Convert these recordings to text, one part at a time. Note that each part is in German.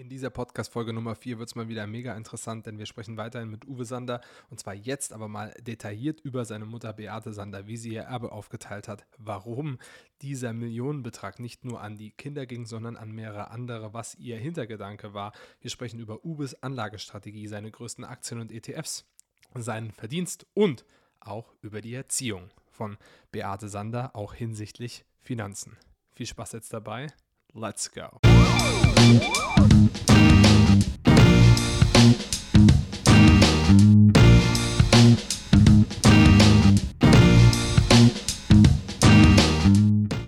In dieser Podcast-Folge Nummer 4 wird es mal wieder mega interessant, denn wir sprechen weiterhin mit Uwe Sander und zwar jetzt aber mal detailliert über seine Mutter Beate Sander, wie sie ihr Erbe aufgeteilt hat, warum dieser Millionenbetrag nicht nur an die Kinder ging, sondern an mehrere andere, was ihr Hintergedanke war. Wir sprechen über Uwes Anlagestrategie, seine größten Aktien und ETFs, seinen Verdienst und auch über die Erziehung von Beate Sander, auch hinsichtlich Finanzen. Viel Spaß jetzt dabei. Let's go.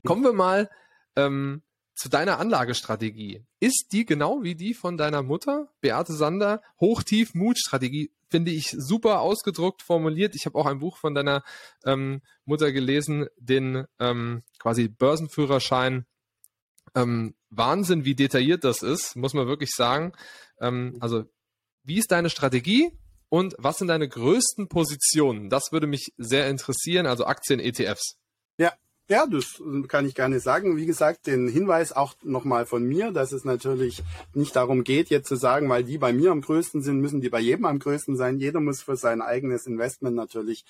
Kommen wir mal ähm, zu deiner Anlagestrategie. Ist die genau wie die von deiner Mutter, Beate Sander, Hoch-Tief-Mut-Strategie? Finde ich super ausgedruckt, formuliert. Ich habe auch ein Buch von deiner ähm, Mutter gelesen, den ähm, quasi Börsenführerschein ähm, Wahnsinn, wie detailliert das ist, muss man wirklich sagen. Ähm, also, wie ist deine Strategie und was sind deine größten Positionen? Das würde mich sehr interessieren, also Aktien, ETFs. Ja, ja, das kann ich gerne sagen. Wie gesagt, den Hinweis auch nochmal von mir, dass es natürlich nicht darum geht, jetzt zu sagen, weil die bei mir am größten sind, müssen die bei jedem am größten sein. Jeder muss für sein eigenes Investment natürlich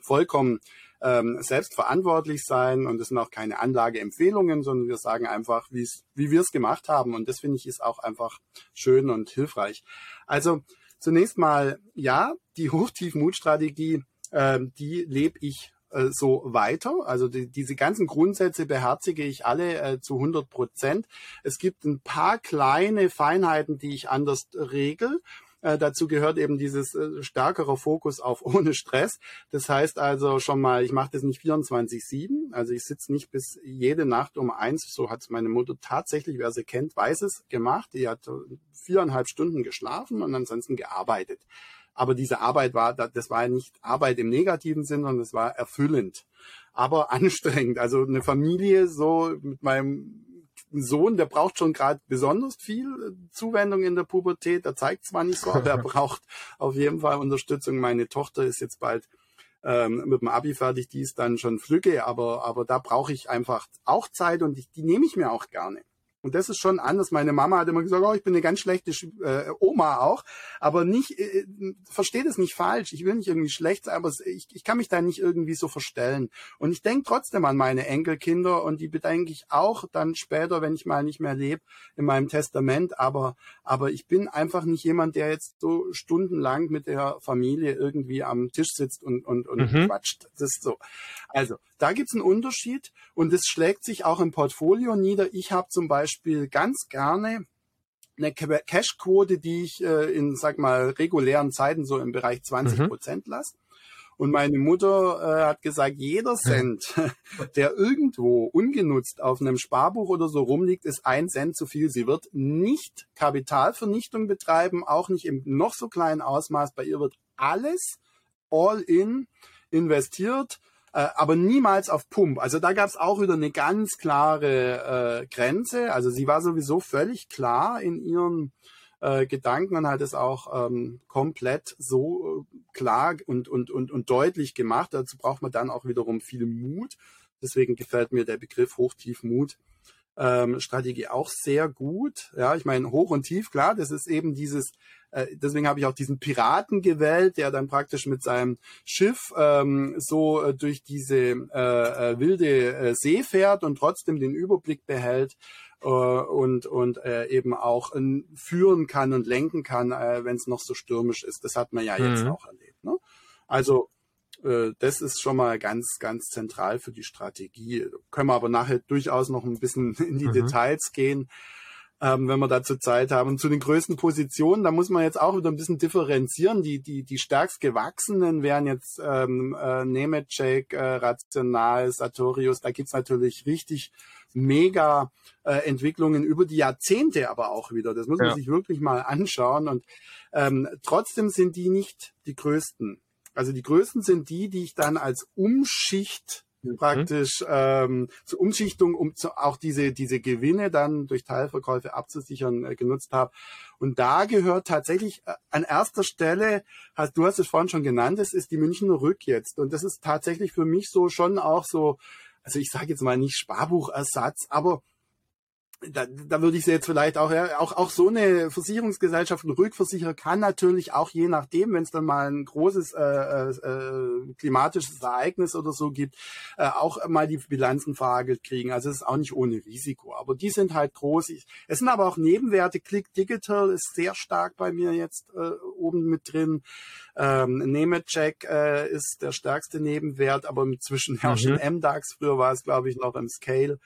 vollkommen ähm, selbst verantwortlich sein und es sind auch keine Anlageempfehlungen, sondern wir sagen einfach, wie wir es gemacht haben und das finde ich ist auch einfach schön und hilfreich. Also zunächst mal, ja, die Hochtief-Mut-Strategie, äh, die lebe ich äh, so weiter. Also die, diese ganzen Grundsätze beherzige ich alle äh, zu 100 Prozent. Es gibt ein paar kleine Feinheiten, die ich anders regel. Äh, dazu gehört eben dieses äh, stärkere Fokus auf ohne Stress. Das heißt also schon mal, ich mache das nicht 24-7. Also ich sitze nicht bis jede Nacht um eins. So hat es meine Mutter tatsächlich, wer sie kennt, weiß es gemacht. Die hat viereinhalb Stunden geschlafen und ansonsten gearbeitet. Aber diese Arbeit war, das war nicht Arbeit im negativen Sinn, sondern es war erfüllend, aber anstrengend. Also eine Familie so mit meinem Sohn, der braucht schon gerade besonders viel äh, Zuwendung in der Pubertät. Der zeigt zwar nicht so, aber er braucht auf jeden Fall Unterstützung. Meine Tochter ist jetzt bald ähm, mit dem Abi fertig, die ist dann schon flügge, aber, aber da brauche ich einfach auch Zeit und ich, die nehme ich mir auch gerne. Und das ist schon anders. Meine Mama hat immer gesagt, oh, ich bin eine ganz schlechte äh, Oma auch, aber nicht, äh, versteht es nicht falsch. Ich will nicht irgendwie schlecht sein, aber ich, ich kann mich da nicht irgendwie so verstellen. Und ich denke trotzdem an meine Enkelkinder und die bedenke ich auch dann später, wenn ich mal nicht mehr lebe, in meinem Testament. Aber, aber ich bin einfach nicht jemand, der jetzt so stundenlang mit der Familie irgendwie am Tisch sitzt und, und, und mhm. quatscht. Das ist so. Also, da gibt's einen Unterschied und es schlägt sich auch im Portfolio nieder. Ich habe zum Beispiel ganz gerne eine Cashquote, die ich äh, in, sag mal, regulären Zeiten so im Bereich 20 mhm. Prozent lasse. Und meine Mutter äh, hat gesagt, jeder Cent, der irgendwo ungenutzt auf einem Sparbuch oder so rumliegt, ist ein Cent zu viel. Sie wird nicht Kapitalvernichtung betreiben, auch nicht im noch so kleinen Ausmaß. Bei ihr wird alles all in investiert äh, aber niemals auf Pump. Also da gab es auch wieder eine ganz klare äh, Grenze. Also sie war sowieso völlig klar in ihren äh, Gedanken und hat es auch ähm, komplett so äh, klar und, und, und, und deutlich gemacht. Dazu braucht man dann auch wiederum viel Mut. Deswegen gefällt mir der Begriff Hochtiefmut ähm, Strategie auch sehr gut. Ja, ich meine, hoch und tief, klar, das ist eben dieses, äh, deswegen habe ich auch diesen Piraten gewählt, der dann praktisch mit seinem Schiff ähm, so äh, durch diese äh, äh, wilde äh, See fährt und trotzdem den Überblick behält äh, und, und äh, eben auch äh, führen kann und lenken kann, äh, wenn es noch so stürmisch ist. Das hat man ja jetzt mhm. auch erlebt. Ne? Also äh, das ist schon mal ganz, ganz zentral für die Strategie. Können wir aber nachher durchaus noch ein bisschen in die mhm. Details gehen, ähm, wenn wir dazu Zeit haben. Und zu den größten Positionen, da muss man jetzt auch wieder ein bisschen differenzieren. Die, die, die stärkst gewachsenen wären jetzt ähm, äh, Nemetschek, äh, Rational, Sartorius. Da gibt's natürlich richtig mega äh, Entwicklungen über die Jahrzehnte aber auch wieder. Das muss man ja. sich wirklich mal anschauen. Und ähm, trotzdem sind die nicht die größten. Also die größten sind die, die ich dann als Umschicht mhm. praktisch ähm, zur Umschichtung, um zu, auch diese diese Gewinne dann durch Teilverkäufe abzusichern äh, genutzt habe. Und da gehört tatsächlich äh, an erster Stelle, hast du hast es vorhin schon genannt, es ist die Münchner Rück jetzt. Und das ist tatsächlich für mich so schon auch so, also ich sage jetzt mal nicht Sparbuchersatz, aber da, da würde ich sie jetzt vielleicht auch, ja, auch, auch so eine Versicherungsgesellschaft, ein Rückversicherer kann natürlich auch je nachdem, wenn es dann mal ein großes äh, äh, äh, klimatisches Ereignis oder so gibt, äh, auch mal die Bilanzen verhagelt kriegen. Also es ist auch nicht ohne Risiko. Aber die sind halt groß. Ich, es sind aber auch Nebenwerte. Click Digital ist sehr stark bei mir jetzt äh, oben mit drin. Ähm, Nemetschek äh, ist der stärkste Nebenwert, aber inzwischen herrscht mhm. MDAX. Früher war es, glaube ich, noch im Scale.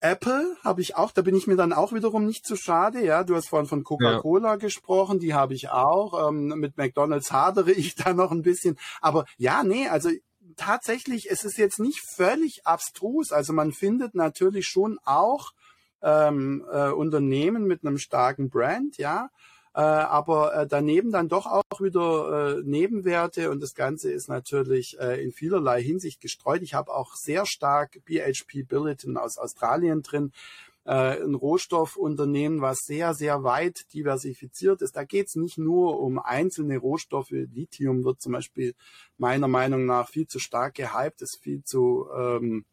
Apple habe ich auch, da bin ich mir dann auch wiederum nicht zu schade. Ja, du hast vorhin von Coca-Cola ja. gesprochen, die habe ich auch. Ähm, mit McDonald's hadere ich da noch ein bisschen. Aber ja, nee, also tatsächlich, es ist jetzt nicht völlig abstrus. Also man findet natürlich schon auch ähm, äh, Unternehmen mit einem starken Brand, ja. Äh, aber äh, daneben dann doch auch wieder äh, Nebenwerte und das Ganze ist natürlich äh, in vielerlei Hinsicht gestreut. Ich habe auch sehr stark BHP Billiton aus Australien drin, äh, ein Rohstoffunternehmen, was sehr, sehr weit diversifiziert ist. Da geht es nicht nur um einzelne Rohstoffe. Lithium wird zum Beispiel meiner Meinung nach viel zu stark gehypt, ist viel zu ähm,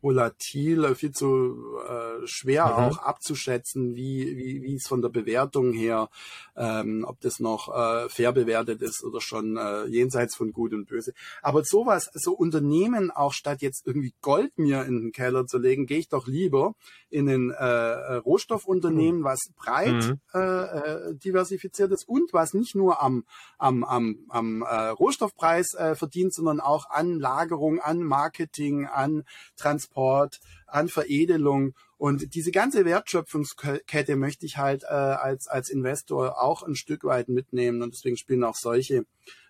volatil, viel zu äh, schwer mhm. auch abzuschätzen, wie, wie, wie es von der Bewertung her, ähm, ob das noch äh, fair bewertet ist oder schon äh, jenseits von Gut und Böse. Aber sowas, so Unternehmen auch statt jetzt irgendwie Gold mir in den Keller zu legen, gehe ich doch lieber in ein äh, äh Rohstoffunternehmen, mhm. was breit mhm. äh, äh, diversifiziert ist und was nicht nur am, am, am, am äh, Rohstoffpreis äh, verdient, sondern auch an Lagerung, an Marketing, an Transport, an Veredelung. Und diese ganze Wertschöpfungskette möchte ich halt äh, als, als Investor auch ein Stück weit mitnehmen. Und deswegen spielen auch solche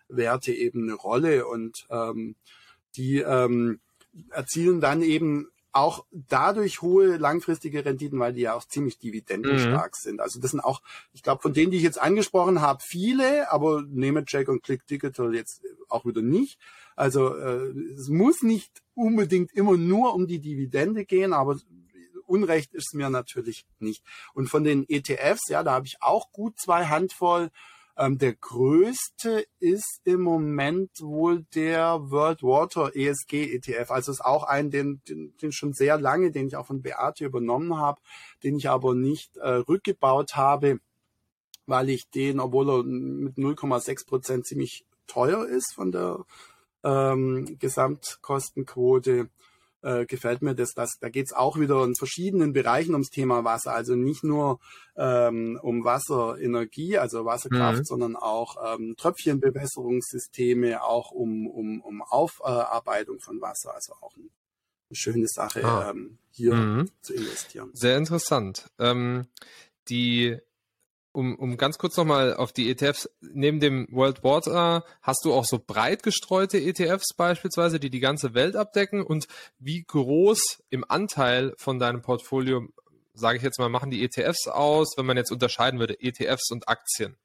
Werte eben eine Rolle. Und ähm, die ähm, erzielen dann eben auch dadurch hohe langfristige Renditen, weil die ja auch ziemlich dividendenstark mhm. sind. Also das sind auch, ich glaube, von denen, die ich jetzt angesprochen habe, viele, aber Nemetschek und Click Digital jetzt auch wieder nicht. Also äh, es muss nicht unbedingt immer nur um die Dividende gehen, aber Unrecht ist mir natürlich nicht. Und von den ETFs, ja, da habe ich auch gut zwei Handvoll. Ähm, der größte ist im Moment wohl der World Water ESG ETF. Also ist auch ein, den, den, den schon sehr lange, den ich auch von Beate übernommen habe, den ich aber nicht äh, rückgebaut habe, weil ich den, obwohl er mit 0,6 Prozent ziemlich teuer ist von der ähm, Gesamtkostenquote äh, gefällt mir das, dass da geht's auch wieder in verschiedenen Bereichen ums Thema Wasser, also nicht nur ähm, um Wasserenergie, also Wasserkraft, mhm. sondern auch ähm, Tröpfchenbewässerungssysteme, auch um, um, um Aufarbeitung von Wasser, also auch ein, eine schöne Sache, ah. ähm, hier mhm. zu investieren. Sehr interessant. Ähm, die um, um ganz kurz nochmal auf die ETFs, neben dem World Water hast du auch so breit gestreute ETFs beispielsweise, die die ganze Welt abdecken und wie groß im Anteil von deinem Portfolio, sage ich jetzt mal, machen die ETFs aus, wenn man jetzt unterscheiden würde, ETFs und Aktien?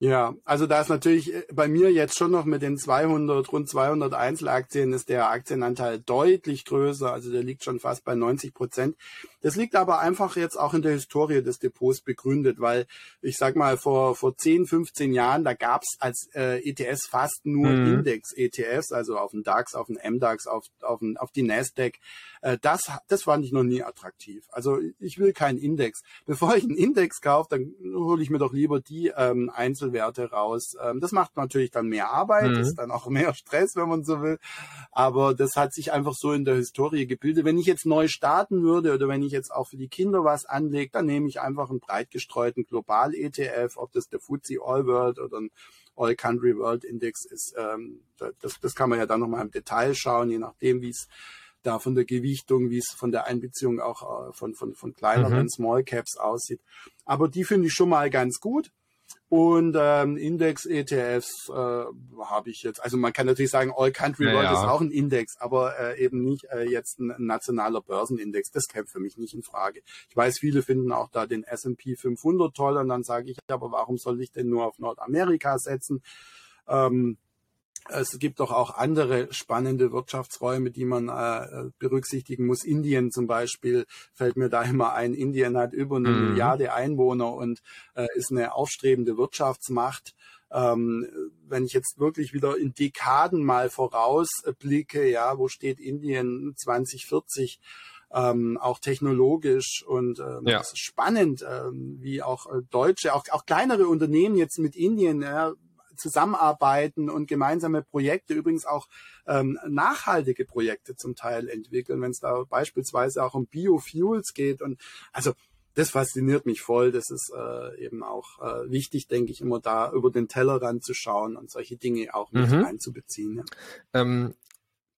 Ja, also da ist natürlich äh, bei mir jetzt schon noch mit den 200, rund 200 Einzelaktien ist der Aktienanteil deutlich größer. Also der liegt schon fast bei 90 Prozent. Das liegt aber einfach jetzt auch in der Historie des Depots begründet, weil ich sag mal vor, vor 10, 15 Jahren, da gab's als äh, ETS fast nur mhm. Index-ETFs, also auf den DAX, auf den MDAX, auf, auf, den, auf die Nasdaq. Äh, das, das fand ich noch nie attraktiv. Also ich will keinen Index. Bevor ich einen Index kaufe, dann hole ich mir doch lieber die ähm, Einzelwerte raus. Ähm, das macht natürlich dann mehr Arbeit, mhm. ist dann auch mehr Stress, wenn man so will. Aber das hat sich einfach so in der Historie gebildet. Wenn ich jetzt neu starten würde oder wenn ich jetzt auch für die Kinder was anlege, dann nehme ich einfach einen breit gestreuten Global-ETF, ob das der FTSE All World oder ein All Country World Index ist. Ähm, das, das kann man ja dann nochmal im Detail schauen, je nachdem, wie es da von der Gewichtung, wie es von der Einbeziehung auch äh, von, von, von kleineren mhm. Small Caps aussieht. Aber die finde ich schon mal ganz gut. Und ähm, Index-ETFs äh, habe ich jetzt, also man kann natürlich sagen, All Country World ja, ist auch ein Index, aber äh, eben nicht äh, jetzt ein, nationaler Börsenindex. Das kämpft für mich nicht in Frage. Ich weiß, viele finden auch da den S&P 500 toll und dann sage ich, aber warum soll ich denn nur auf Nordamerika setzen? Ähm, es gibt doch auch andere spannende Wirtschaftsräume, die man äh, berücksichtigen muss. Indien zum Beispiel fällt mir da immer ein. Indien hat über eine mhm. Milliarde Einwohner und äh, ist eine aufstrebende Wirtschaftsmacht. Ähm, wenn ich jetzt wirklich wieder in Dekaden mal vorausblicke, ja, wo steht Indien 2040? ähm, auch technologisch und ähm, ja. spannend, ähm, wie auch äh, deutsche, auch, auch kleinere Unternehmen jetzt mit Indien ja, zusammenarbeiten und gemeinsame Projekte, übrigens auch ähm, nachhaltige Projekte zum Teil entwickeln, wenn es da beispielsweise auch um Biofuels geht und also das fasziniert mich voll. Das ist äh, eben auch äh, wichtig, denke ich, immer da über den Tellerrand zu schauen und solche Dinge auch mit mhm. einzubeziehen. Ja. Ähm,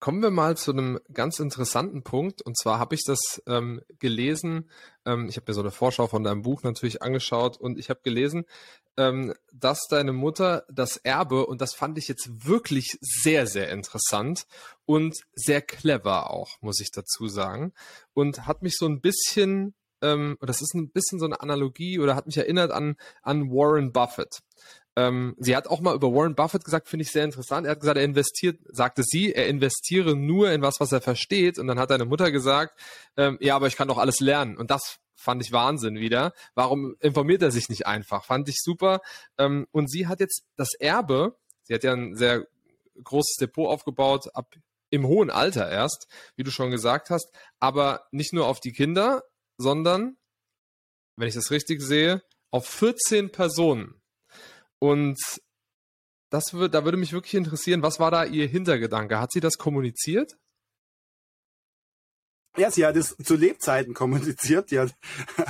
Kommen wir mal zu einem ganz interessanten Punkt. Und zwar habe ich das ähm, gelesen. Ähm, ich habe mir so eine Vorschau von deinem Buch natürlich angeschaut und ich habe gelesen, ähm, dass deine Mutter das Erbe, und das fand ich jetzt wirklich sehr, sehr interessant und sehr clever auch, muss ich dazu sagen. Und hat mich so ein bisschen, ähm, das ist ein bisschen so eine Analogie oder hat mich erinnert an, an Warren Buffett. Ähm, sie hat auch mal über Warren Buffett gesagt, finde ich sehr interessant. Er hat gesagt, er investiert, sagte sie, er investiere nur in was, was er versteht. Und dann hat deine Mutter gesagt, ähm, ja, aber ich kann doch alles lernen. Und das fand ich Wahnsinn wieder. Warum informiert er sich nicht einfach? Fand ich super. Ähm, und sie hat jetzt das Erbe, sie hat ja ein sehr großes Depot aufgebaut, ab im hohen Alter erst, wie du schon gesagt hast, aber nicht nur auf die Kinder, sondern, wenn ich das richtig sehe, auf 14 Personen. Und das da würde mich wirklich interessieren, was war da Ihr Hintergedanke? Hat sie das kommuniziert? Ja, sie hat es zu Lebzeiten kommuniziert. Die hat,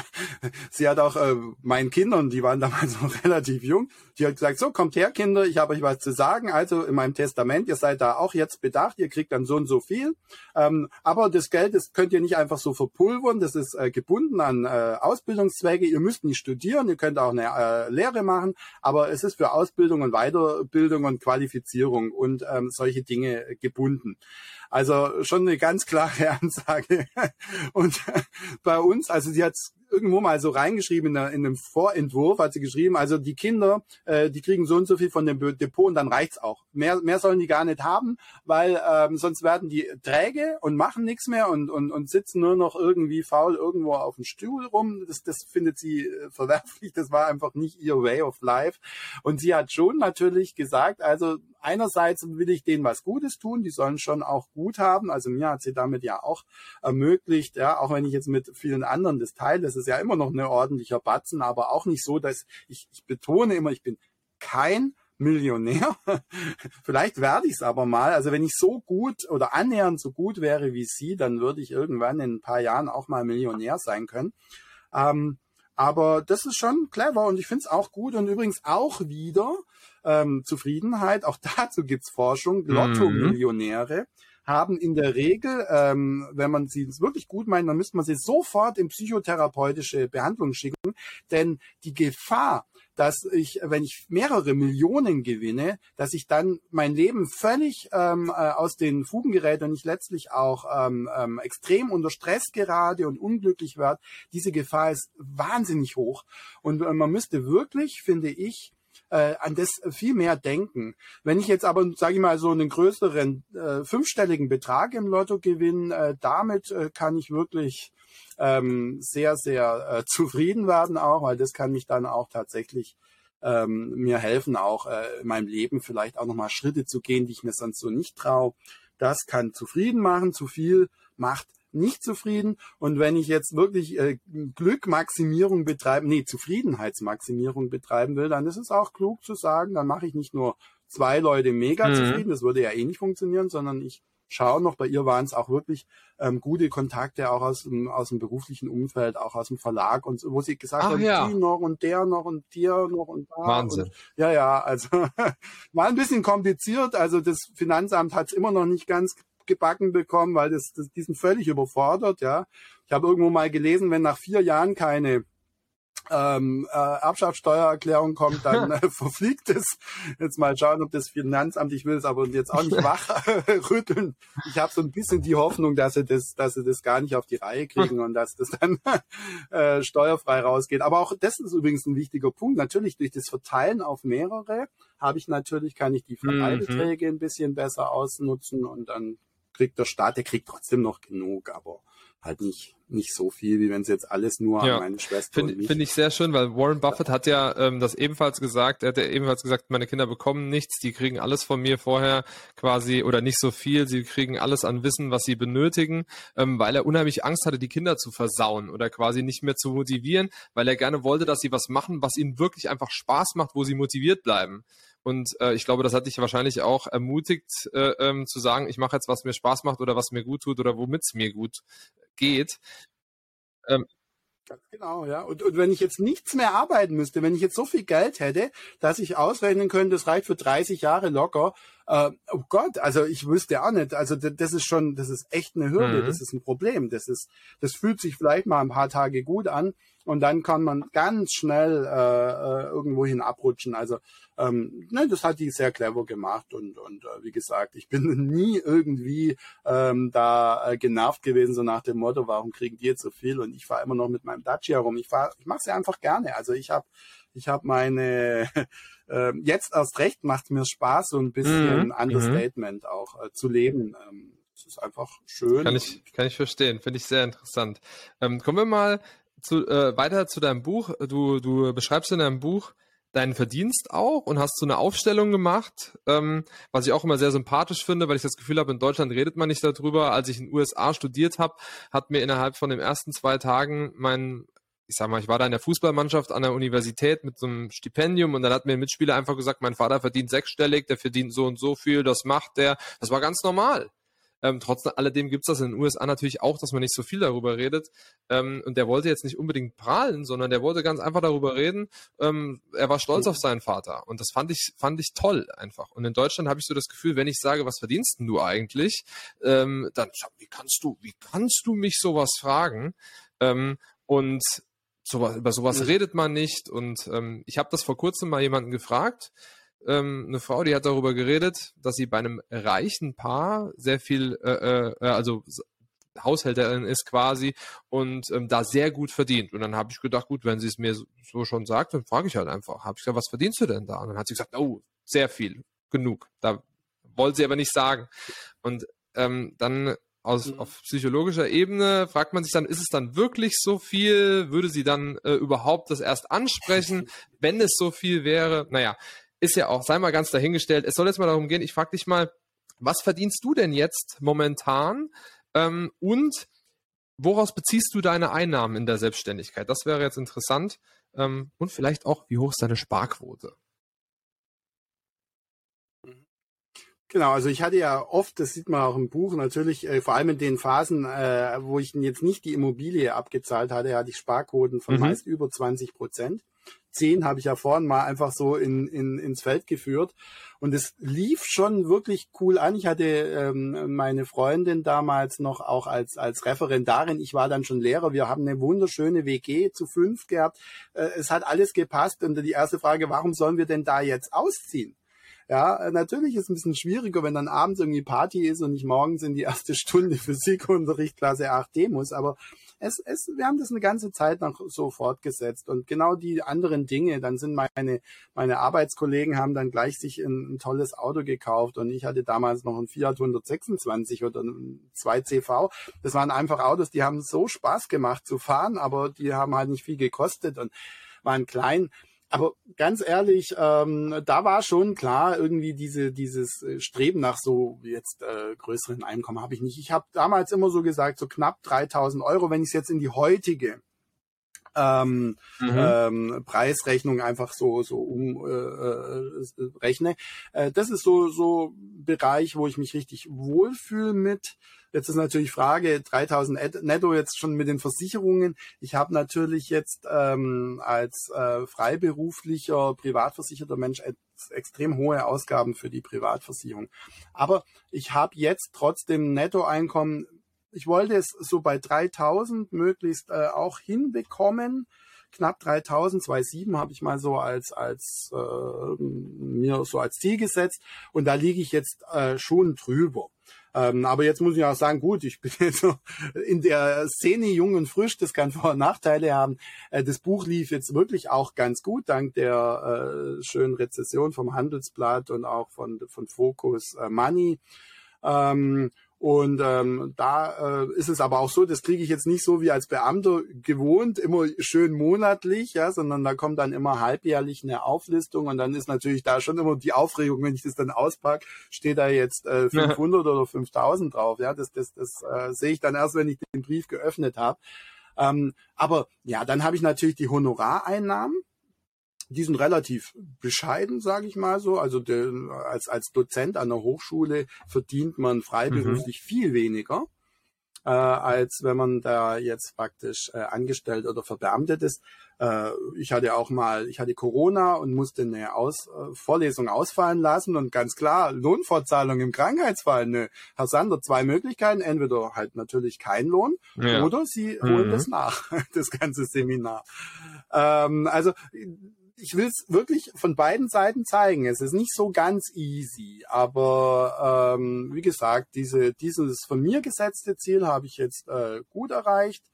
sie hat auch äh, meinen Kindern, die waren damals noch relativ jung, die hat gesagt, so kommt her, Kinder, ich habe euch was zu sagen. Also in meinem Testament, ihr seid da auch jetzt bedacht, ihr kriegt dann so und so viel. Ähm, aber das Geld, das könnt ihr nicht einfach so verpulvern, das ist äh, gebunden an äh, Ausbildungszwecke. Ihr müsst nicht studieren, ihr könnt auch eine äh, Lehre machen, aber es ist für Ausbildung und Weiterbildung und Qualifizierung und ähm, solche Dinge gebunden. Also schon eine ganz klare Ansage. Und bei uns, also sie hat irgendwo mal so reingeschrieben in, einem Vorentwurf, hat sie geschrieben, also die Kinder, äh, die kriegen so und so viel von dem Depot und dann reicht's auch. Mehr, mehr sollen die gar nicht haben, weil ähm, sonst werden die träge und machen nichts mehr und, und, und sitzen nur noch irgendwie faul irgendwo auf dem Stuhl rum. Das, das findet sie äh, verwerflich, das war einfach nicht ihr Way of Life. Und sie hat schon natürlich gesagt, also einerseits will ich denen was Gutes tun, die sollen schon auch gut haben. Also mir hat sie damit ja auch ermöglicht, ja, auch wenn ich jetzt mit vielen anderen das teile, das ist ja immer noch ein ordentlicher Batzen, aber auch nicht so, dass ich, ich betone immer, ich bin kein Millionär. Vielleicht werde ich es aber mal. Also wenn ich so gut oder annähernd so gut wäre wie Sie, dann würde ich irgendwann in ein paar Jahren auch mal Millionär sein können. Ähm, aber das ist schon clever und ich finde es auch gut und übrigens auch wieder ähm, Zufriedenheit. Auch dazu gibt's Forschung. Mhm. Lotto-Millionäre haben in der Regel, ähm, wenn man sie wirklich gut meint, dann müsste man sie sofort in psychotherapeutische Behandlung schicken, denn die Gefahr, dass ich, wenn ich mehrere Millionen gewinne, dass ich dann mein Leben völlig ähm, äh, aus den Fugen gerät und ich letztlich auch ähm, ähm, extrem unter Stress gerade und unglücklich werde, diese Gefahr ist wahnsinnig hoch. Und äh, man müsste wirklich, finde ich, äh, an das viel mehr denken. Wenn ich jetzt aber, sage ich mal, so einen größeren äh, fünfstelligen Betrag im Lotto gewinne, äh, damit äh, kann ich wirklich ähm, sehr, sehr äh, zufrieden werden auch, weil das kann mich dann auch tatsächlich ähm, mir helfen, auch äh, in meinem Leben vielleicht auch nochmal Schritte zu gehen, die ich mir sonst so nicht traue. Das kann zufrieden machen, zu viel macht nicht zufrieden. Und wenn ich jetzt wirklich äh, Glückmaximierung betreiben, nee, Zufriedenheitsmaximierung betreiben will, dann ist es auch klug zu sagen, dann mache ich nicht nur zwei Leute mega mhm. zufrieden, das würde ja eh nicht funktionieren, sondern ich schaue noch, bei ihr waren es auch wirklich ähm, gute Kontakte, auch aus dem, aus dem beruflichen Umfeld, auch aus dem Verlag und so, wo sie gesagt Ach, haben, ja. die noch und der noch und der noch und da. Wahnsinn. Und, ja, ja, also war ein bisschen kompliziert. Also das Finanzamt hat es immer noch nicht ganz gebacken bekommen, weil das, das, die sind völlig überfordert, ja. Ich habe irgendwo mal gelesen, wenn nach vier Jahren keine ähm, äh, Erbschaftssteuererklärung kommt, dann äh, verfliegt es. Jetzt mal schauen, ob das Finanzamt, ich will es aber jetzt auch nicht wach rütteln. Ich habe so ein bisschen die Hoffnung, dass sie das, dass sie das gar nicht auf die Reihe kriegen und dass das dann äh, steuerfrei rausgeht. Aber auch das ist übrigens ein wichtiger Punkt. Natürlich durch das Verteilen auf mehrere habe ich natürlich, kann ich die Freibeträge mhm. ein bisschen besser ausnutzen und dann kriegt der Staat, der kriegt trotzdem noch genug, aber halt nicht nicht so viel, wie wenn es jetzt alles nur ja. an meine Schwester Finde find ich sehr schön, weil Warren Buffett hat ja ähm, das ebenfalls gesagt. Er hat ja ebenfalls gesagt, meine Kinder bekommen nichts, die kriegen alles von mir vorher quasi oder nicht so viel. Sie kriegen alles an Wissen, was sie benötigen, ähm, weil er unheimlich Angst hatte, die Kinder zu versauen oder quasi nicht mehr zu motivieren, weil er gerne wollte, dass sie was machen, was ihnen wirklich einfach Spaß macht, wo sie motiviert bleiben. Und äh, ich glaube, das hat dich wahrscheinlich auch ermutigt, äh, ähm, zu sagen, ich mache jetzt, was mir Spaß macht oder was mir gut tut oder womit es mir gut geht. Ähm, Ganz genau, ja. Und, und wenn ich jetzt nichts mehr arbeiten müsste, wenn ich jetzt so viel Geld hätte, dass ich ausrechnen könnte, das reicht für 30 Jahre locker, äh, oh Gott, also ich wüsste auch nicht, also das ist schon, das ist echt eine Hürde, mhm. das ist ein Problem, das ist, das fühlt sich vielleicht mal ein paar Tage gut an, und dann kann man ganz schnell äh, äh, irgendwohin abrutschen. Also ähm, ne, das hat die sehr clever gemacht und, und äh, wie gesagt, ich bin nie irgendwie ähm, da äh, genervt gewesen, so nach dem Motto, warum kriegen die jetzt so viel und ich fahre immer noch mit meinem Dacia rum. Ich fahr, ich mache es ja einfach gerne. Also ich habe ich habe meine äh, jetzt erst recht macht mir Spaß, so ein bisschen mhm. Understatement mhm. auch äh, zu leben. Ähm, es ist einfach schön. Kann ich, kann ich verstehen, finde ich sehr interessant. Ähm, kommen wir mal zu, äh, weiter zu deinem Buch. Du, du beschreibst in deinem Buch deinen Verdienst auch und hast so eine Aufstellung gemacht, ähm, was ich auch immer sehr sympathisch finde, weil ich das Gefühl habe, in Deutschland redet man nicht darüber. Als ich in den USA studiert habe, hat mir innerhalb von den ersten zwei Tagen mein ich sag mal, ich war da in der Fußballmannschaft an der Universität mit so einem Stipendium und dann hat mir ein Mitspieler einfach gesagt, mein Vater verdient sechsstellig, der verdient so und so viel, das macht der. Das war ganz normal. Ähm, trotz alledem gibt's das in den USA natürlich auch, dass man nicht so viel darüber redet. Ähm, und der wollte jetzt nicht unbedingt prahlen, sondern der wollte ganz einfach darüber reden. Ähm, er war stolz auf seinen Vater. Und das fand ich, fand ich toll einfach. Und in Deutschland habe ich so das Gefühl, wenn ich sage, was verdienst denn du eigentlich, ähm, dann, wie kannst du, wie kannst du mich sowas fragen? Ähm, und sowas, über sowas redet man nicht. Und ähm, ich habe das vor kurzem mal jemanden gefragt, ähm, eine Frau, die hat darüber geredet, dass sie bei einem reichen Paar sehr viel, äh, äh, äh also Haushälterin ist quasi und ähm, da sehr gut verdient. Und dann habe ich gedacht, gut, wenn sie es mir so, so schon sagt, dann frage ich halt einfach. Habe ich gesagt, was verdienst du denn da? Und dann hat sie gesagt, oh, sehr viel, genug. Da wollte sie aber nicht sagen. Und ähm, dann aus, mhm. auf psychologischer Ebene fragt man sich dann, ist es dann wirklich so viel? Würde sie dann äh, überhaupt das erst ansprechen, wenn es so viel wäre? Naja, ist ja auch, sei mal ganz dahingestellt. Es soll jetzt mal darum gehen, ich frage dich mal, was verdienst du denn jetzt momentan ähm, und woraus beziehst du deine Einnahmen in der Selbstständigkeit? Das wäre jetzt interessant. Ähm, und vielleicht auch, wie hoch ist deine Sparquote? Genau, also ich hatte ja oft, das sieht man auch im Buch natürlich, äh, vor allem in den Phasen, äh, wo ich jetzt nicht die Immobilie abgezahlt hatte, hatte ich Sparquoten von mhm. meist über 20 Prozent. Zehn habe ich ja vorhin mal einfach so in, in, ins Feld geführt. Und es lief schon wirklich cool an. Ich hatte ähm, meine Freundin damals noch auch als, als Referendarin. Ich war dann schon Lehrer. Wir haben eine wunderschöne WG zu fünf gehabt. Äh, es hat alles gepasst. Und die erste Frage, warum sollen wir denn da jetzt ausziehen? Ja, natürlich ist es ein bisschen schwieriger, wenn dann abends irgendwie Party ist und ich morgens in die erste Stunde Physikunterricht Klasse 8D muss, aber es, es, wir haben das eine ganze Zeit noch so fortgesetzt und genau die anderen Dinge, dann sind meine, meine Arbeitskollegen haben dann gleich sich ein, ein tolles Auto gekauft und ich hatte damals noch ein Fiat 126 oder ein 2CV. Das waren einfach Autos, die haben so Spaß gemacht zu fahren, aber die haben halt nicht viel gekostet und waren klein. Aber ganz ehrlich, ähm, da war schon klar, irgendwie diese, dieses äh, Streben nach so jetzt äh, größeren Einkommen habe ich nicht. Ich habe damals immer so gesagt, so knapp 3000 Euro, wenn ich es jetzt in die heutige ähm, mhm. ähm, Preisrechnung einfach so so umrechne. Äh, äh, das ist so so Bereich, wo ich mich richtig wohlfühle mit. Jetzt ist natürlich Frage 3000 netto jetzt schon mit den Versicherungen. Ich habe natürlich jetzt ähm, als äh, freiberuflicher privatversicherter Mensch extrem hohe Ausgaben für die Privatversicherung. Aber ich habe jetzt trotzdem Nettoeinkommen ich wollte es so bei 3000 möglichst äh, auch hinbekommen. Knapp 3000, 2,7 habe ich mal so als, als äh, mir so als Ziel gesetzt. Und da liege ich jetzt äh, schon drüber. Ähm, aber jetzt muss ich auch sagen, gut, ich bin jetzt in der Szene jung und frisch, das kann Vor- und Nachteile haben. Äh, das Buch lief jetzt wirklich auch ganz gut, dank der äh, schönen Rezession vom Handelsblatt und auch von, von Focus äh, Money. Ähm, Und ähm, da äh, ist es aber auch so, das kriege ich jetzt nicht so wie als Beamter gewohnt, immer schön monatlich, ja, sondern da kommt dann immer halbjährlich eine Auflistung und dann ist natürlich da schon immer die Aufregung, wenn ich das dann auspacke, steht da jetzt äh, 500 ja. oder 5000 drauf, ja, das, das, das äh, sehe ich dann erst, wenn ich den Brief geöffnet habe. Ähm, aber ja, dann habe ich natürlich die Honorareinnahmen die sind relativ bescheiden, sage ich mal so. Also der, als, als Dozent an der Hochschule verdient man freiberuflich mhm. viel weniger, äh, als wenn man da jetzt praktisch äh, angestellt oder verbeamtet ist. Äh, ich hatte auch mal, ich hatte Corona und musste eine Aus, äh, Vorlesung ausfallen lassen und ganz klar, Lohnfortzahlung im Krankheitsfall. Nö. Herr Sander, zwei Möglichkeiten, entweder halt natürlich kein Lohn ja. oder Sie mhm. holen das nach, das ganze Seminar. Ähm, also ich will es wirklich von beiden Seiten zeigen. Es ist nicht so ganz easy, aber ähm, wie gesagt, diese, dieses von mir gesetzte Ziel habe ich jetzt äh, gut erreicht.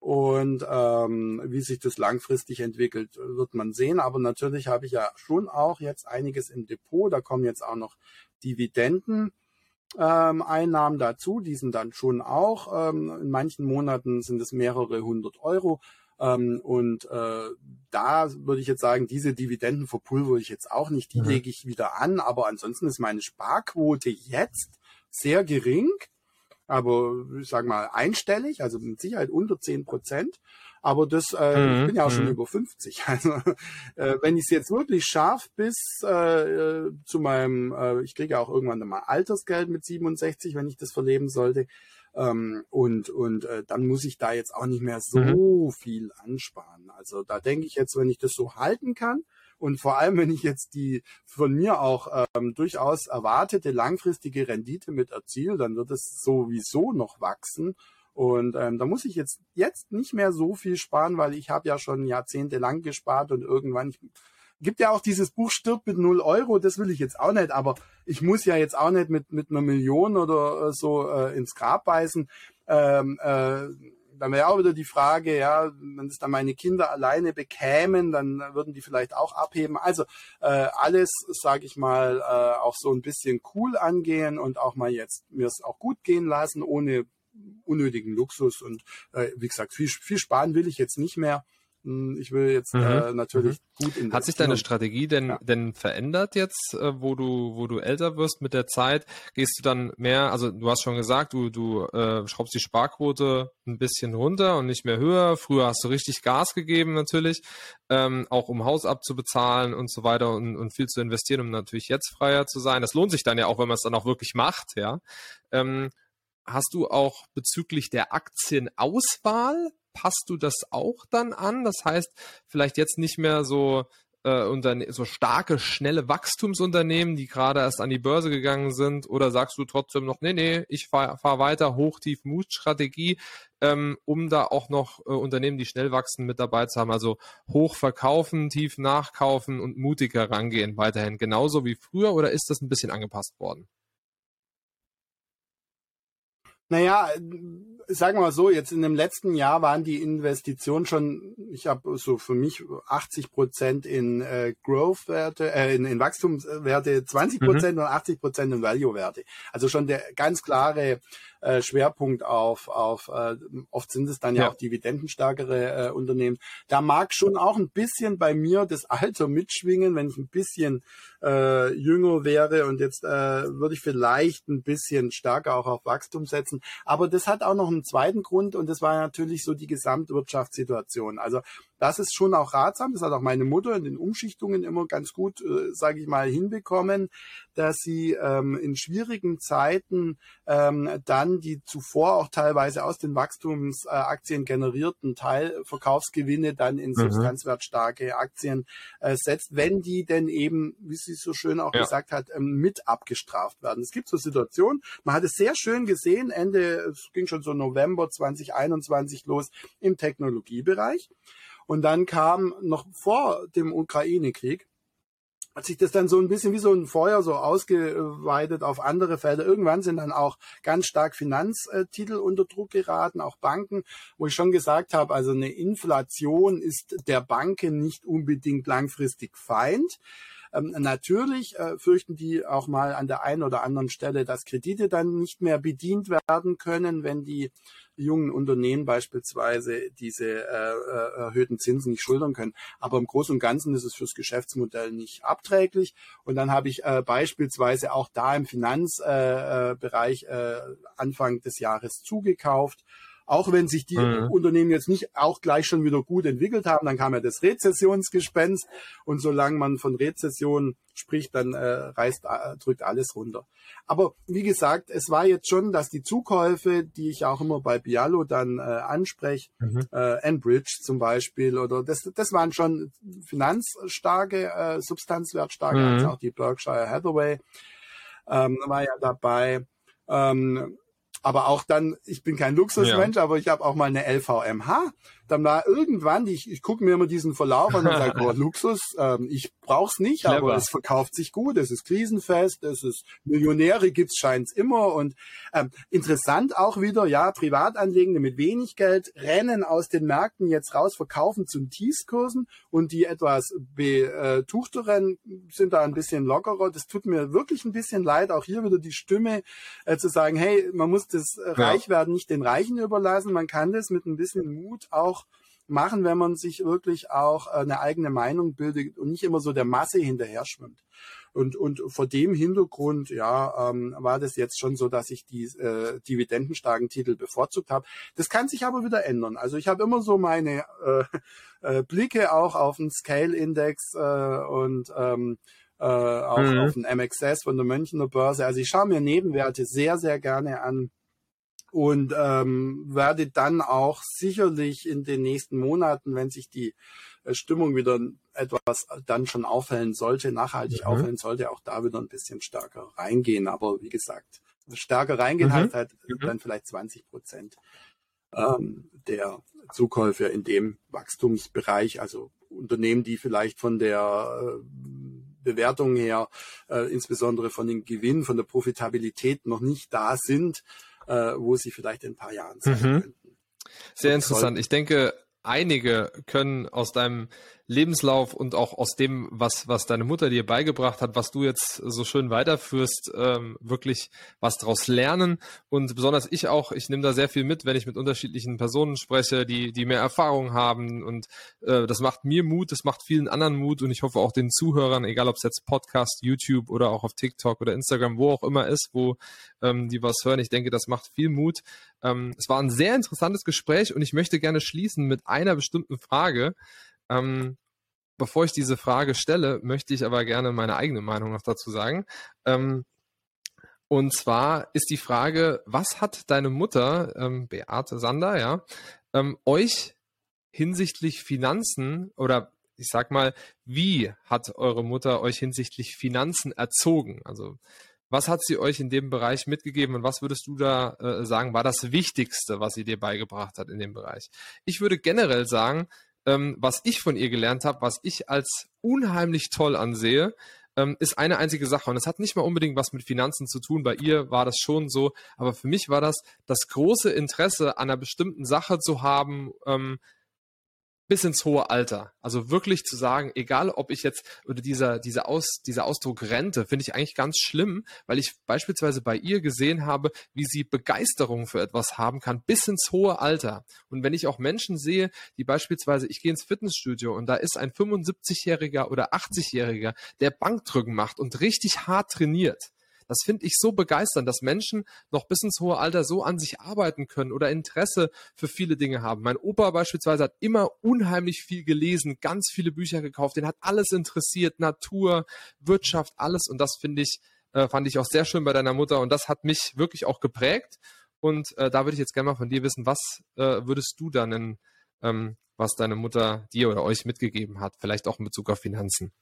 Und ähm, wie sich das langfristig entwickelt, wird man sehen. Aber natürlich habe ich ja schon auch jetzt einiges im Depot. Da kommen jetzt auch noch Dividenden. Ähm, Einnahmen dazu, die sind dann schon auch, ähm, in manchen Monaten sind es mehrere hundert Euro. Ähm, und äh, da würde ich jetzt sagen, diese Dividenden verpulver ich jetzt auch nicht, die mhm. lege ich wieder an, aber ansonsten ist meine Sparquote jetzt sehr gering, aber ich sage mal einstellig, also mit Sicherheit unter zehn Prozent. Aber das, äh, mhm. ich bin ja auch schon mhm. über 50. Also äh, wenn ich es jetzt wirklich schaffe bis äh, zu meinem, äh, ich kriege auch irgendwann mal Altersgeld mit 67, wenn ich das verleben sollte, ähm, und und äh, dann muss ich da jetzt auch nicht mehr so mhm. viel ansparen. Also da denke ich jetzt, wenn ich das so halten kann, und vor allem, wenn ich jetzt die von mir auch ähm, durchaus erwartete langfristige Rendite mit erziele, dann wird es sowieso noch wachsen. Und ähm, da muss ich jetzt jetzt nicht mehr so viel sparen, weil ich habe ja schon jahrzehntelang gespart und irgendwann, ich gibt ja auch dieses Buch Stirb mit null Euro, das will ich jetzt auch nicht, aber ich muss ja jetzt auch nicht mit, mit einer Million oder äh, so äh, ins Grab beißen. Ähm, äh, dann wäre auch wieder die Frage, ja, wenn es dann meine Kinder alleine bekämen, dann würden die vielleicht auch abheben. Also äh, alles, sage ich mal, äh, auch so ein bisschen cool angehen und auch mal jetzt mir es auch gut gehen lassen, ohne unnötigen Luxus. Und äh, wie gesagt, viel, viel sparen will ich jetzt nicht mehr. Hm, ich will jetzt mhm. äh, natürlich mhm. gut investieren. Hat sich deine Strategie denn ja. denn verändert jetzt, äh, wo du wo du älter wirst mit der Zeit? Gehst du dann mehr? Also du hast schon gesagt, du du äh, schraubst die Sparquote ein bisschen runter und nicht mehr höher. Früher hast du richtig Gas gegeben natürlich, ähm, auch um Haus abzubezahlen und so weiter und, und viel zu investieren, um natürlich jetzt freier zu sein. Das lohnt sich dann ja auch, wenn man es dann auch wirklich macht, ja. Ähm, hast du auch bezüglich der Aktienauswahl passt du das auch dann an? Das heißt, vielleicht jetzt nicht mehr so äh, so starke, schnelle Wachstumsunternehmen, die gerade erst an die Börse gegangen sind? Oder sagst du trotzdem noch, nee, nee, ich fahre fahr weiter, Hoch-Tief-Mut-Strategie, ähm, um da auch noch äh, Unternehmen, die schnell wachsen, mit dabei zu haben? Also hoch verkaufen, tief nachkaufen und mutig herangehen weiterhin. Genauso wie früher oder ist das ein bisschen angepasst worden? Naja, sagen wir mal so, jetzt in dem letzten Jahr waren die Investitionen schon, ich habe so für mich 80 Prozent in äh, Growth-Werte, äh, in, in Wachstumswerte, 20 Prozent mhm. und 80 Prozent in Value-Werte. Also schon der ganz klare äh, Schwerpunkt auf, auf äh, oft sind es dann ja, ja auch dividendenstärkere äh, Unternehmen. Da mag schon auch ein bisschen bei mir das Alter mitschwingen, wenn ich ein bisschen äh, jünger wäre und jetzt äh, würde ich vielleicht ein bisschen stärker auch auf Wachstum setzen. Aber das hat auch noch einen zweiten Grund und das war natürlich so die Gesamtwirtschaftssituation. Also das ist schon auch ratsam. Das hat auch meine Mutter in den Umschichtungen immer ganz gut, äh, sage ich mal, hinbekommen, dass sie ähm, in schwierigen Zeiten ähm, dann die zuvor auch teilweise aus den Wachstumsaktien generierten Teilverkaufsgewinne dann in mhm. substanzwertstarke Aktien äh, setzt, wenn die denn eben, wie sie so schön auch ja. gesagt hat, ähm, mit abgestraft werden. Es gibt so Situationen, man hat es sehr schön gesehen, Ende, es ging schon so November 2021 los im Technologiebereich. Und dann kam noch vor dem Ukraine-Krieg, hat sich das dann so ein bisschen wie so ein Feuer so ausgeweitet auf andere Felder. Irgendwann sind dann auch ganz stark Finanztitel unter Druck geraten, auch Banken, wo ich schon gesagt habe, also eine Inflation ist der Banken nicht unbedingt langfristig Feind. Ähm, natürlich äh, fürchten die auch mal an der einen oder anderen Stelle, dass Kredite dann nicht mehr bedient werden können, wenn die jungen Unternehmen beispielsweise diese äh, äh, erhöhten Zinsen nicht schultern können. Aber im Großen und Ganzen ist es fürs Geschäftsmodell nicht abträglich. Und dann habe ich äh, beispielsweise auch da im Finanzbereich äh, äh, Anfang des Jahres zugekauft auch wenn sich die mhm. Unternehmen jetzt nicht auch gleich schon wieder gut entwickelt haben, dann kam ja das Rezessionsgespenst und solange man von Rezession spricht, dann äh, reißt, äh, drückt alles runter. Aber wie gesagt, es war jetzt schon, dass die Zukäufe, die ich auch immer bei Bialo dann äh, anspreche, mhm. äh, Enbridge zum Beispiel, oder das, das waren schon finanzstarke, äh, substanzwertstarke, mhm. also auch die Berkshire Hathaway ähm, war ja dabei. Ähm, aber auch dann, ich bin kein Luxusmensch, ja. aber ich habe auch mal eine LVMH dann war irgendwann, ich, ich gucke mir immer diesen Verlauf an und sage, oh, Luxus, ähm, ich brauch's nicht, Clever. aber es verkauft sich gut, es ist krisenfest, es ist Millionäre gibt's scheint's immer und ähm, interessant auch wieder, ja, Privatanlegende mit wenig Geld rennen aus den Märkten jetzt raus, verkaufen zu Tiefskursen und die etwas betuchteren sind da ein bisschen lockerer. Das tut mir wirklich ein bisschen leid, auch hier wieder die Stimme äh, zu sagen, hey, man muss das ja. Reichwerden nicht den Reichen überlassen, man kann das mit ein bisschen Mut auch machen, wenn man sich wirklich auch äh, eine eigene Meinung bildet und nicht immer so der Masse hinterher schwimmt. Und, und vor dem Hintergrund, ja, ähm, war das jetzt schon so, dass ich die äh, dividendenstarken Titel bevorzugt habe. Das kann sich aber wieder ändern. Also ich habe immer so meine äh, äh, Blicke auch auf den Scale-Index äh, und ähm, äh, auch mhm. auf den MXS von der Münchner Börse. Also ich schaue mir Nebenwerte sehr, sehr gerne an und ähm, werde dann auch sicherlich in den nächsten Monaten, wenn sich die äh, Stimmung wieder etwas dann schon aufhellen sollte, nachhaltig mhm. aufhellen sollte, auch da wieder ein bisschen stärker reingehen. Aber wie gesagt, stärker reingehen mhm. heißt halt mhm. dann vielleicht 20 Prozent ähm, der Zukäufe in dem Wachstumsbereich, also Unternehmen, die vielleicht von der äh, Bewertung her, äh, insbesondere von den Gewinnen, von der Profitabilität noch nicht da sind, äh, wo sie vielleicht in ein paar Jahren sein mhm. könnten. Sehr interessant. Ich denke, einige können aus deinem Lebenslauf und auch aus dem, was, was deine Mutter dir beigebracht hat, was du jetzt so schön weiterführst, ähm, wirklich was daraus lernen. Und besonders ich auch, ich nehme da sehr viel mit, wenn ich mit unterschiedlichen Personen spreche, die, die mehr Erfahrung haben. Und äh, das macht mir Mut, das macht vielen anderen Mut und ich hoffe auch den Zuhörern, egal ob es jetzt Podcast, YouTube oder auch auf TikTok oder Instagram, wo auch immer ist, wo ähm, die was hören. Ich denke, das macht viel Mut. Ähm, es war ein sehr interessantes Gespräch und ich möchte gerne schließen mit einer bestimmten Frage. Ähm, bevor ich diese Frage stelle, möchte ich aber gerne meine eigene Meinung noch dazu sagen. Ähm, und zwar ist die Frage, was hat deine Mutter, ähm, Beate Sander, ja, ähm, euch hinsichtlich Finanzen oder ich sag mal, wie hat eure Mutter euch hinsichtlich Finanzen erzogen? Also was hat sie euch in dem Bereich mitgegeben und was würdest du da äh, sagen, war das Wichtigste, was sie dir beigebracht hat in dem Bereich? Ich würde generell sagen, ähm, was ich von ihr gelernt habe, was ich als unheimlich toll ansehe, ähm, ist eine einzige Sache. Und es hat nicht mal unbedingt was mit Finanzen zu tun. Bei ihr war das schon so. Aber für mich war das das große Interesse an einer bestimmten Sache zu haben, ähm, bis ins hohe Alter. Also wirklich zu sagen, egal ob ich jetzt, oder dieser, dieser, Aus, dieser Ausdruck Rente, finde ich eigentlich ganz schlimm, weil ich beispielsweise bei ihr gesehen habe, wie sie Begeisterung für etwas haben kann, bis ins hohe Alter. Und wenn ich auch Menschen sehe, die beispielsweise, ich gehe ins Fitnessstudio und da ist ein 75-Jähriger oder 80-Jähriger, der Bankdrücken macht und richtig hart trainiert das finde ich so begeisternd, dass Menschen noch bis ins hohe Alter so an sich arbeiten können oder Interesse für viele Dinge haben. Mein Opa beispielsweise hat immer unheimlich viel gelesen, ganz viele Bücher gekauft, den hat alles interessiert, Natur, Wirtschaft, alles. Und das finde ich, äh, fand ich auch sehr schön bei deiner Mutter und das hat mich wirklich auch geprägt. Und äh, da würde ich jetzt gerne mal von dir wissen, was äh, würdest du dann in, ähm, was deine Mutter dir oder euch mitgegeben hat, vielleicht auch in Bezug auf Finanzen?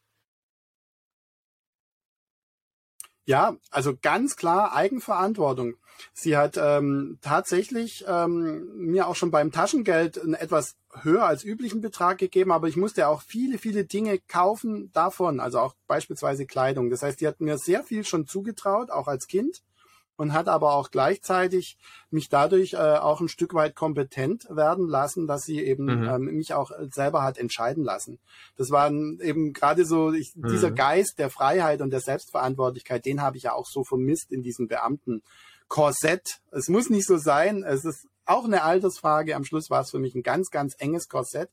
Ja, also ganz klar Eigenverantwortung. Sie hat ähm, tatsächlich ähm, mir auch schon beim Taschengeld einen etwas höher als üblichen Betrag gegeben, aber ich musste auch viele, viele Dinge kaufen davon, also auch beispielsweise Kleidung. Das heißt, die hat mir sehr viel schon zugetraut, auch als Kind. Und hat aber auch gleichzeitig mich dadurch äh, auch ein Stück weit kompetent werden lassen, dass sie eben mhm. ähm, mich auch selber hat entscheiden lassen. Das war eben gerade so ich, mhm. dieser Geist der Freiheit und der Selbstverantwortlichkeit, den habe ich ja auch so vermisst in diesem Beamten. Korsett. Es muss nicht so sein. Es ist auch eine Altersfrage. Am Schluss war es für mich ein ganz, ganz enges Korsett.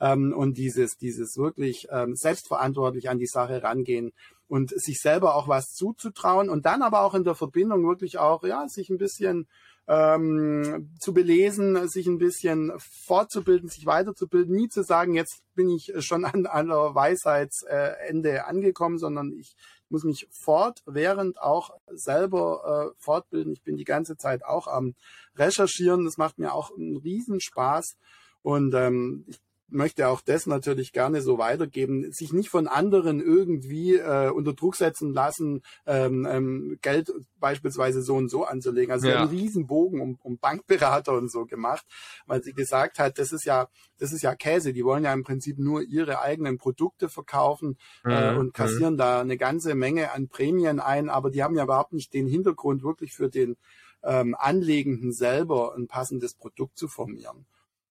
Ähm, und dieses, dieses wirklich ähm, selbstverantwortlich an die Sache rangehen und sich selber auch was zuzutrauen und dann aber auch in der Verbindung wirklich auch, ja, sich ein bisschen ähm, zu belesen, sich ein bisschen fortzubilden, sich weiterzubilden, nie zu sagen, jetzt bin ich schon an, der Weisheitsende angekommen, sondern ich muss mich fortwährend auch selber äh, fortbilden. Ich bin die ganze Zeit auch am Recherchieren. Das macht mir auch einen Riesenspaß. Und ähm, ich möchte auch das natürlich gerne so weitergeben, sich nicht von anderen irgendwie äh, unter Druck setzen lassen, ähm, ähm, Geld beispielsweise so und so anzulegen. Also ja. einen Riesenbogen um, um Bankberater und so gemacht, weil sie gesagt hat, das ist ja, das ist ja Käse. Die wollen ja im Prinzip nur ihre eigenen Produkte verkaufen äh, mhm. und kassieren mhm. da eine ganze Menge an Prämien ein, aber die haben ja überhaupt nicht den Hintergrund wirklich für den ähm, Anlegenden selber ein passendes Produkt zu formieren.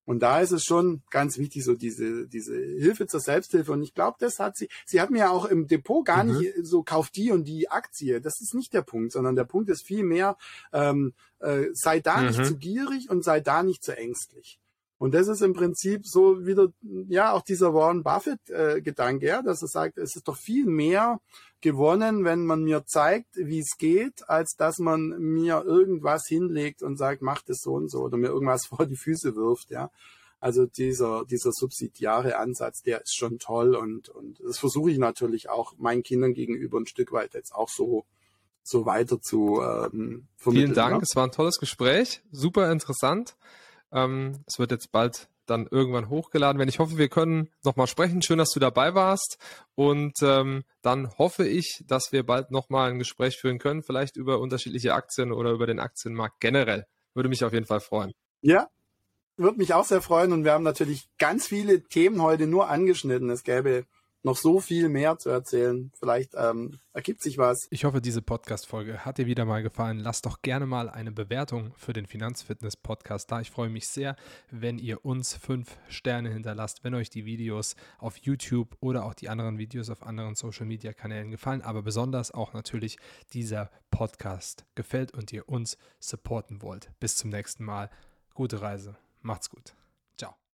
Und da ist es schon ganz wichtig, so diese, diese Hilfe zur Selbsthilfe. Und ich glaube, das hat sie, sie hat mir ja auch im Depot gar mhm. nicht so, kauft die und die Aktie. Das ist nicht der Punkt, sondern der Punkt ist vielmehr, ähm, äh, sei da mhm. nicht zu gierig und sei da nicht zu ängstlich. Und das ist im Prinzip so wieder, ja, auch dieser Warren Buffett-Gedanke, äh, ja, dass er sagt, es ist doch viel mehr gewonnen, wenn man mir zeigt, wie es geht, als dass man mir irgendwas hinlegt und sagt, mach das so und so oder mir irgendwas vor die Füße wirft, ja. Also dieser, dieser subsidiare Ansatz, der ist schon toll und, und das versuche ich natürlich auch meinen Kindern gegenüber ein Stück weit jetzt auch so, so weiter zu ähm, vermitteln. Vielen Dank, ja. es war ein tolles Gespräch, super interessant. Ähm, es wird jetzt bald dann irgendwann hochgeladen werden. Ich hoffe, wir können nochmal sprechen. Schön, dass du dabei warst. Und ähm, dann hoffe ich, dass wir bald nochmal ein Gespräch führen können, vielleicht über unterschiedliche Aktien oder über den Aktienmarkt generell. Würde mich auf jeden Fall freuen. Ja, würde mich auch sehr freuen. Und wir haben natürlich ganz viele Themen heute nur angeschnitten. Es gäbe noch so viel mehr zu erzählen. Vielleicht ähm, ergibt sich was. Ich hoffe, diese Podcast-Folge hat dir wieder mal gefallen. Lass doch gerne mal eine Bewertung für den Finanzfitness-Podcast da. Ich freue mich sehr, wenn ihr uns fünf Sterne hinterlasst, wenn euch die Videos auf YouTube oder auch die anderen Videos auf anderen Social-Media-Kanälen gefallen, aber besonders auch natürlich dieser Podcast gefällt und ihr uns supporten wollt. Bis zum nächsten Mal. Gute Reise. Macht's gut.